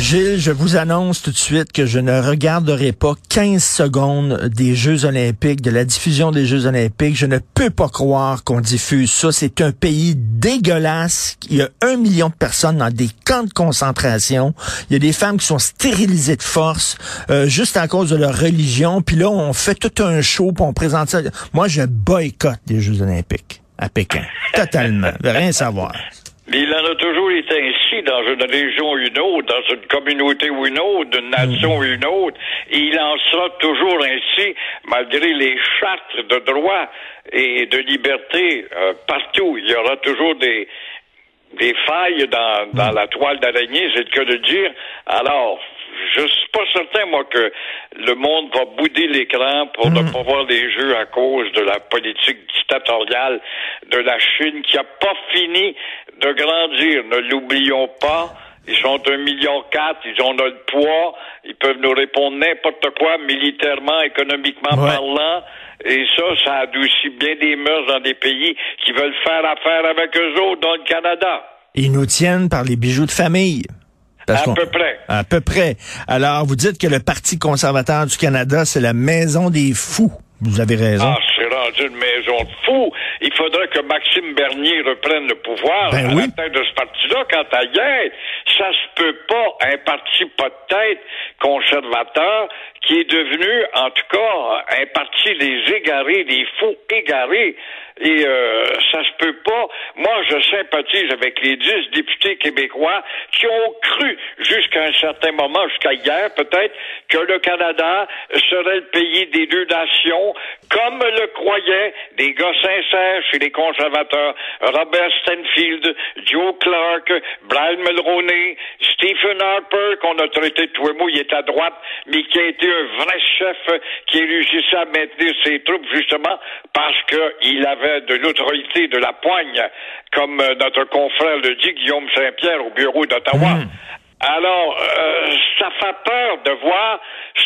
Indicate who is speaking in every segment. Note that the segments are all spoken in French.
Speaker 1: Gilles, je vous annonce tout de suite que je ne regarderai pas 15 secondes des Jeux olympiques, de la diffusion des Jeux olympiques. Je ne peux pas croire qu'on diffuse ça. C'est un pays dégueulasse. Il y a un million de personnes dans des camps de concentration. Il y a des femmes qui sont stérilisées de force euh, juste à cause de leur religion. Puis là, on fait tout un show pour on présente ça. Moi, je boycotte les Jeux olympiques à Pékin. Totalement. Je veux rien savoir.
Speaker 2: Mais il en a toujours été ainsi dans une région ou une autre, dans une communauté ou une autre, d'une nation ou une autre. Et il en sera toujours ainsi, malgré les chartes de droit et de liberté euh, partout. Il y aura toujours des, des failles dans, dans la toile d'araignée, c'est le cas de dire. Alors, je suis pas certain, moi, que le monde va bouder l'écran pour ne pas voir les jeux à cause de la politique dictatoriale de la Chine qui a pas fini de grandir. Ne l'oublions pas. Ils sont un million quatre, ils ont notre poids, ils peuvent nous répondre n'importe quoi, militairement, économiquement
Speaker 1: Ouais.
Speaker 2: parlant. Et ça, ça adoucit bien des mœurs dans des pays qui veulent faire affaire avec eux autres, dans le Canada.
Speaker 1: Ils nous tiennent par les bijoux de famille. Parce
Speaker 2: À peu près.
Speaker 1: À peu près. Alors, vous dites que le Parti conservateur du Canada, c'est la maison des fous. Vous avez raison.
Speaker 2: Ah, c'est rendu une maison de fous. Il faudrait que Maxime Bernier reprenne le pouvoir
Speaker 1: Ben
Speaker 2: à
Speaker 1: oui.
Speaker 2: la tête de ce parti-là. Quant à hier, ça se peut pas un parti pas de tête conservateur qui est devenu, en tout cas, un parti des égarés, des fous égarés. Et euh, ça se peut pas. Moi, je sympathise avec les dix députés québécois qui ont cru jusqu'à un certain moment, jusqu'à hier peut-être, que le Canada serait le pays des deux nations, comme le croyaient des gars sincères chez les conservateurs, Robert Stanfield, Joe Clark, Brian Mulroney, Stephen Harper, qu'on a traité de mou, il est à droite, mais qui a été un vrai chef qui réussissait à maintenir ses troupes justement parce qu'il avait de l'autorité de la poigne, comme euh, notre confrère le dit, Guillaume Saint-Pierre au bureau d'Ottawa. Alors, euh, ça fait peur de voir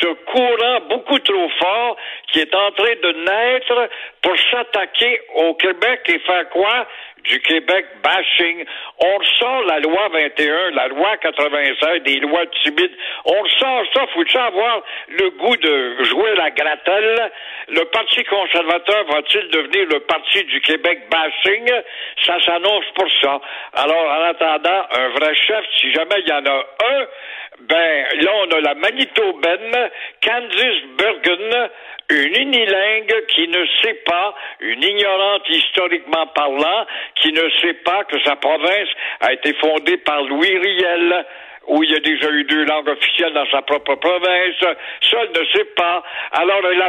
Speaker 2: ce courant beaucoup trop fort qui est en train de naître pour s'attaquer au Québec et faire quoi? Du Québec bashing. On ressort la loi 21, la loi 96, des lois timides. On ressort ça. Faut-il avoir le goût de jouer la gratelle? Le Parti conservateur va-t-il devenir le Parti du Québec bashing? Ça s'annonce pour ça. Alors, en attendant, un vrai chef, si jamais il y en a un, ben, là, on a la Manitobaine, Candice Bergen, une unilingue qui ne sait pas, une ignorante historiquement parlant, qui ne sait pas que sa province a été fondée par Louis Riel où il y a déjà eu deux langues officielles dans sa propre province. Ça, ne sait pas. Alors, elle,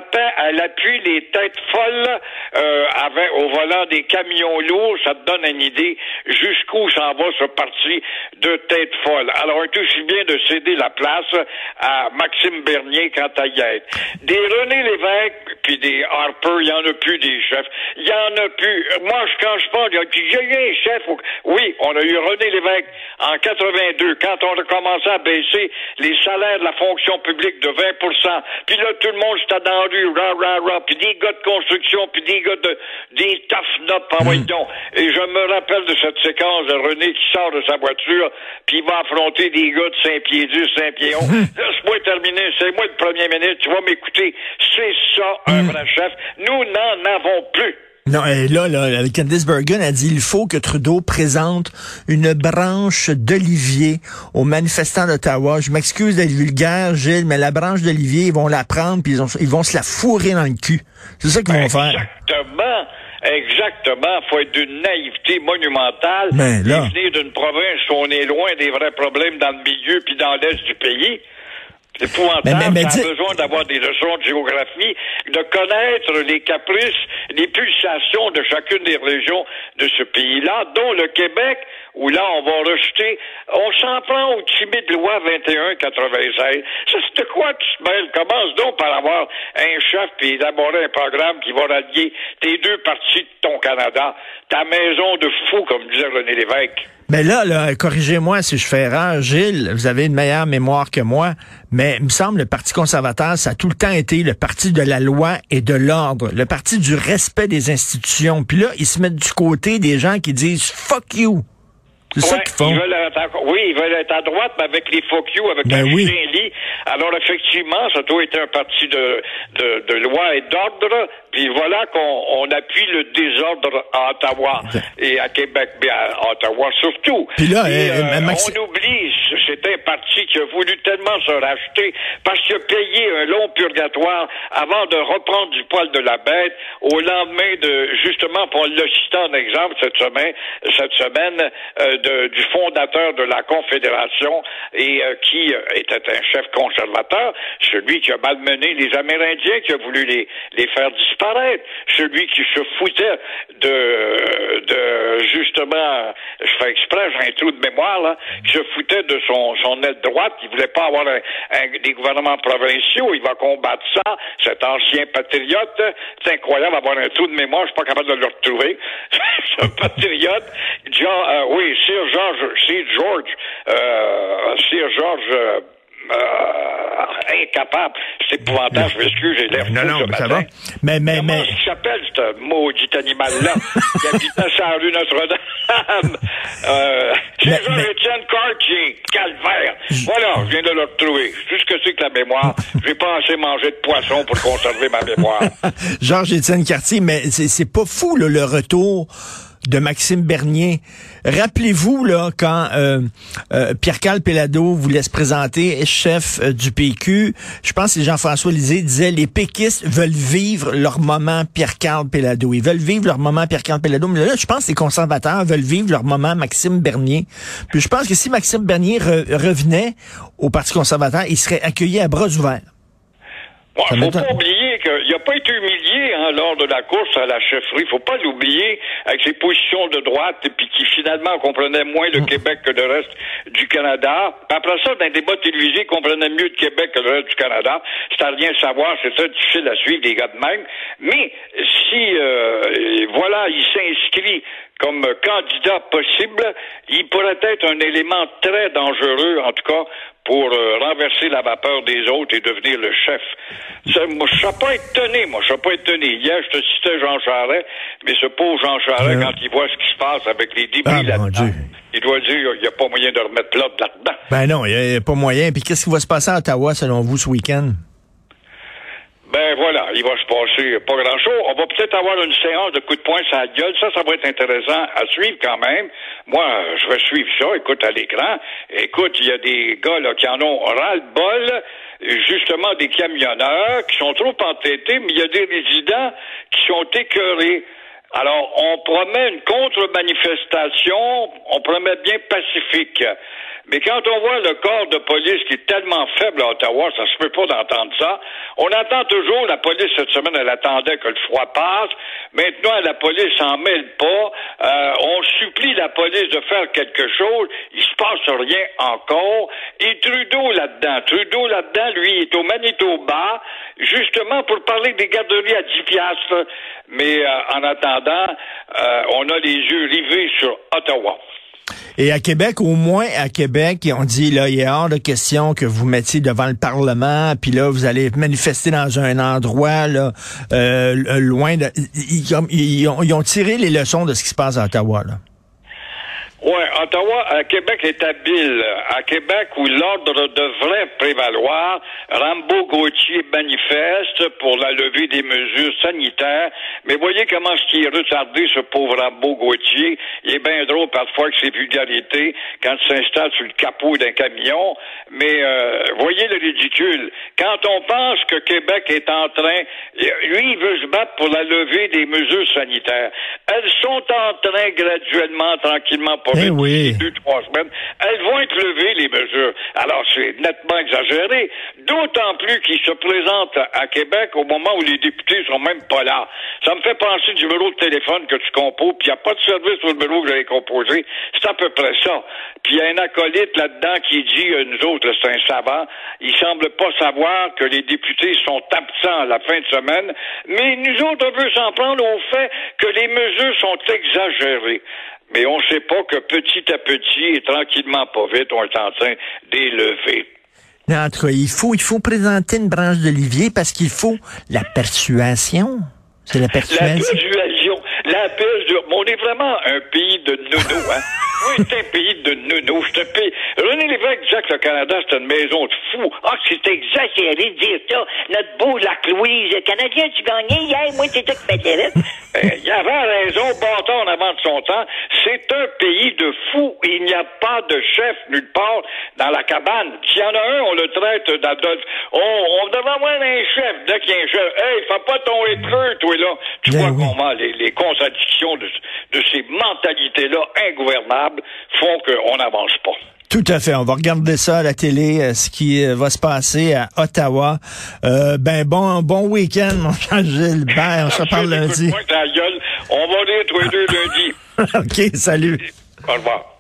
Speaker 2: elle appuie les têtes folles euh, avec, au volant des camions lourds. Ça te donne une idée jusqu'où s'en va ce parti de têtes folles. Alors, est aussi bien de céder la place à Maxime Bernier quant à y. Des René Lévesque puis des Harper, il y en a plus des chefs. Il y en a plus. Moi, je, quand je parle, il y a eu un chef. Oui, on a eu René Lévesque en 82, quand on commencé à baisser les salaires de la fonction publique de 20 Puis là, tout le monde c'était dans la rue, rah, rah, rah, puis des gars de construction, puis des gars de... des tough nuts, en voyons donc. Et je me rappelle de cette séquence de René qui sort de sa voiture, puis il va affronter des gars de Saint-Pied-10, Saint-Pied-11. Laisse-moi terminer, c'est moi le premier ministre, tu vas m'écouter. C'est ça, un vrai chef. Nous n'en avons plus.
Speaker 1: Non, et là, là, Candice Bergen a dit il faut que Trudeau présente une branche d'olivier aux manifestants d'Ottawa. Je m'excuse d'être vulgaire, Gilles, mais la branche d'olivier, ils vont la prendre puis ils, ont- ils vont se la fourrer dans le cul. C'est ça qu'ils vont faire.
Speaker 2: Exactement. Exactement. faut être d'une naïveté monumentale.
Speaker 1: Mais là-
Speaker 2: Et venir d'une province où on est loin des vrais problèmes dans le milieu puis dans l'est du pays. C'est épouvantable.
Speaker 1: Mais- mais- mais
Speaker 2: a besoin d'avoir des leçons de géographie, de connaître les caprices, les pulsations de chacune des régions de ce pays-là, dont le Québec, où là, on va rejeter, on s'en prend au timide loi 21-96. Ça, c'est de quoi tu te mêles? Commence donc par avoir un chef puis élaborer un programme qui va rallier tes deux parties de ton Canada, ta maison de fou, comme disait René Lévesque.
Speaker 1: Mais là, là corrigez-moi si je fais erreur, Gilles, vous avez une meilleure mémoire que moi, mais il me semble le Parti conservateur, ça a tout le temps été le parti de la loi et de l'ordre, le parti du respect des institutions. Puis là, ils se mettent du côté des gens qui disent fuck you. C'est ça qu'ils font.
Speaker 2: ils veulent être à- oui, ils veulent être à droite, mais avec les fuck you, avec
Speaker 1: Ben
Speaker 2: un
Speaker 1: oui.
Speaker 2: lit. Alors, effectivement, ça doit être un parti de, de, de loi et d'ordre. Puis voilà qu'on on appuie le désordre à Ottawa et à Québec, mais à Ottawa surtout.
Speaker 1: Puis là,
Speaker 2: Et,
Speaker 1: euh, euh, Maxi-
Speaker 2: on oublie, c'est un parti qui a voulu tellement se racheter parce qu'il a payé un long purgatoire avant de reprendre du poil de la bête au lendemain de, justement, pour le citer en exemple cette semaine, cette semaine euh, du fondateur de la Confédération et euh, qui euh, était un chef conservateur, celui qui a malmené les Amérindiens, qui a voulu les, les faire disparaître, celui qui se foutait de, de justement, je fais exprès, j'ai un trou de mémoire, là, qui se foutait de son, son aile droite, qui voulait pas avoir un- des gouvernements provinciaux, il va combattre ça, cet ancien patriote, c'est incroyable d'avoir un trou de mémoire, je suis pas capable de le retrouver, ce patriote, John, euh, oui, Sir George, Sir George, euh, Sir George, euh, euh, incapable. C'est épouvantable, je m'excuse, j'ai l'air
Speaker 1: Non,
Speaker 2: fou
Speaker 1: non,
Speaker 2: ce
Speaker 1: mais ça va. Mais, mais,
Speaker 2: Comment
Speaker 1: mais,
Speaker 2: il s'appelle, ce maudit animal-là, qui habitait sur la rue Notre-Dame? euh, c'est Jean-Étienne Cartier, calvaire. Voilà, je viens de le retrouver. C'est ce que c'est que la mémoire. J'ai pas assez mangé de poisson pour conserver ma mémoire.
Speaker 1: Georges-Étienne Cartier, mais c'est c'est pas fou là, le retour de Maxime Bernier. Rappelez-vous là quand euh, euh, Pierre-Carl Pellado voulait se présenter chef euh, du PQ, je pense que Jean-François Lisée disait les péquistes veulent vivre leur moment Pierre-Carl Pellado. Ils veulent vivre leur moment Pierre-Carl Pellado. Mais là, je pense que les conservateurs veulent vivre leur moment Maxime Bernier. Puis je pense que si Maxime Bernier re- revenait au Parti conservateur, il serait accueilli à bras ouverts.
Speaker 2: Faut pas oublier qu'il n'a pas été humilié hein, lors de la course à la chefferie. faut pas l'oublier avec ses positions de droite et puis qui finalement comprenait moins le Québec que le reste du Canada. Après ça, dans un débat télévisé, il comprenait mieux le Québec que le reste du Canada. C'est à rien savoir, c'est très difficile à suivre des gars de même. Mais si euh, voilà, il s'inscrit comme candidat possible, il pourrait être un élément très dangereux, en tout cas, pour euh, renverser la vapeur des autres et devenir le chef. Ça, moi, je ne pas étonné, moi, je ne pas étonné. Hier, je te citais Jean Charest, mais ce pauvre Jean Charest,
Speaker 1: Ouais.
Speaker 2: quand il voit ce qui se passe avec les débris
Speaker 1: Ah,
Speaker 2: là-dedans, il doit dire il n'y a pas moyen de remettre l'ordre là-dedans.
Speaker 1: Ben non, il n'y a, pas moyen. Puis qu'est-ce qui va se passer à Ottawa, selon vous, ce week-end?
Speaker 2: Ben voilà, il va se passer pas grand-chose. On va peut-être avoir une séance de coups de poing sur la gueule. Ça, ça va être intéressant à suivre quand même. Moi, je vais suivre ça, écoute, à l'écran. Écoute, il y a des gars là, qui en ont ras-le-bol, justement des camionneurs qui sont trop entêtés, mais il y a des résidents qui sont écœurés. Alors, on promet une contre-manifestation, on promet bien pacifique. Mais quand on voit le corps de police qui est tellement faible à Ottawa, ça se peut pas d'entendre ça. On entend toujours, la police cette semaine, elle attendait que le froid passe. Maintenant, la police s'en mêle pas. Euh, on supplie la police de faire quelque chose. Il se passe rien encore. Et Trudeau là-dedans, Trudeau là-dedans, lui, est au Manitoba, justement pour parler des garderies à 10 piastres. Mais euh, en attendant, euh, on a les yeux rivés sur Ottawa.
Speaker 1: Et à Québec, au moins à Québec, on dit là, il est hors de question que vous mettiez devant le Parlement, puis là, vous allez manifester dans un endroit euh, loin de. Ils, ont, tiré les leçons de ce qui se passe à Ottawa.
Speaker 2: Oui, Ottawa, à Québec est habile. À Québec, où l'ordre devrait prévaloir, Rambo Gauthier manifeste pour la levée des mesures sanitaires. Mais voyez comment ce qui est retardé, ce pauvre Rambo Gauthier. Il est bien drôle parfois que ses vulgarités quand il s'installe sur le capot d'un camion. Mais euh, voyez le ridicule. Quand on pense que Québec est en train, lui, il veut se battre pour la levée des mesures sanitaires. Elles sont en train graduellement, tranquillement, pas
Speaker 1: Eh
Speaker 2: vite,
Speaker 1: oui.
Speaker 2: d'ici deux, trois semaines, elles vont être levées, les mesures. Alors, c'est nettement exagéré. D'autant plus qu'ils se présentent à Québec au moment où les députés sont même pas là. Ça me fait penser du numéro de téléphone que tu composes, puis il n'y a pas de service au numéro que j'avais composé. C'est à peu près ça. Puis il y a un acolyte là-dedans qui dit, euh, nous autres, c'est un savant, il semble pas savoir que les députés sont absents à la fin de semaine, mais nous autres, on veut s'en prendre au fait que les mesures sont exagérées. Mais on ne sait pas que petit à petit et tranquillement pas vite, on est en train d'élever.
Speaker 1: En tout cas, il faut, il faut présenter une branche d'olivier parce qu'il faut la persuasion. C'est la
Speaker 2: La
Speaker 1: persuasion.
Speaker 2: persuasion, la persuasion. On est vraiment un pays de nounous, hein? Oui, c'est un pays de nounous. C'est un pays... René Lévesque disait que le Canada, c'est une maison de fous.
Speaker 3: Ah, c'est exagéré de dire ça. Notre beau lac Louise, le Canadien, tu gagnais hier, moi, c'est toi qui m'intéresse.
Speaker 2: Euh, il avait raison, bâton en avant de son temps. C'est un pays de fous. Il n'y a pas de chef nulle part dans la cabane. S'il y en a un, on le traite d'adolphe. On, on devrait avoir un chef. Dès qu'il y a un chef, hey, fais pas ton épreu, toi, là. Tu
Speaker 1: Ben
Speaker 2: vois
Speaker 1: oui.
Speaker 2: comment les, les contradictions de, de ces mentalités-là ingouvernables font qu'on n'avance pas.
Speaker 1: Tout à fait. On va regarder ça à la télé, euh, ce qui euh, va se passer à Ottawa. Euh, ben bon, bon week-end, mon cher Gilbert. On se reparle lundi.
Speaker 2: On va lire tous les deux lundi.
Speaker 1: OK, salut.
Speaker 2: Au revoir.